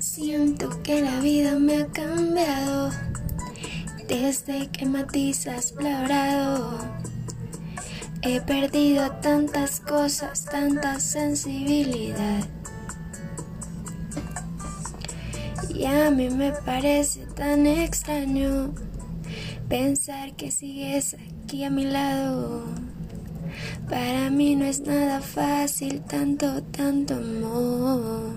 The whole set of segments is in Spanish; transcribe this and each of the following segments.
Siento que la vida me ha cambiado desde que matizas labrado. He perdido tantas cosas, tanta sensibilidad. Y a mí me parece tan extraño pensar que sigues aquí a mi lado. Para mí no es nada fácil tanto, tanto amor.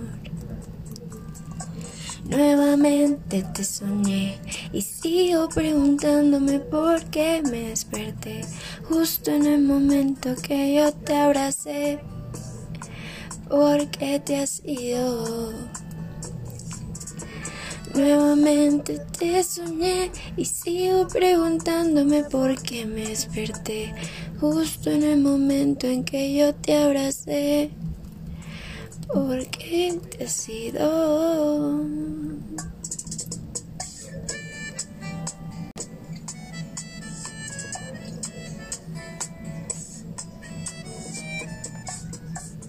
Nuevamente te soñé y sigo preguntándome por qué me desperté justo en el momento que yo te abracé. ¿Por qué te has ido? Nuevamente te soñé y sigo preguntándome por qué me desperté justo en el momento en que yo te abracé. ¿Por qué te has ido?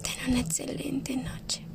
Ten una excelente noche.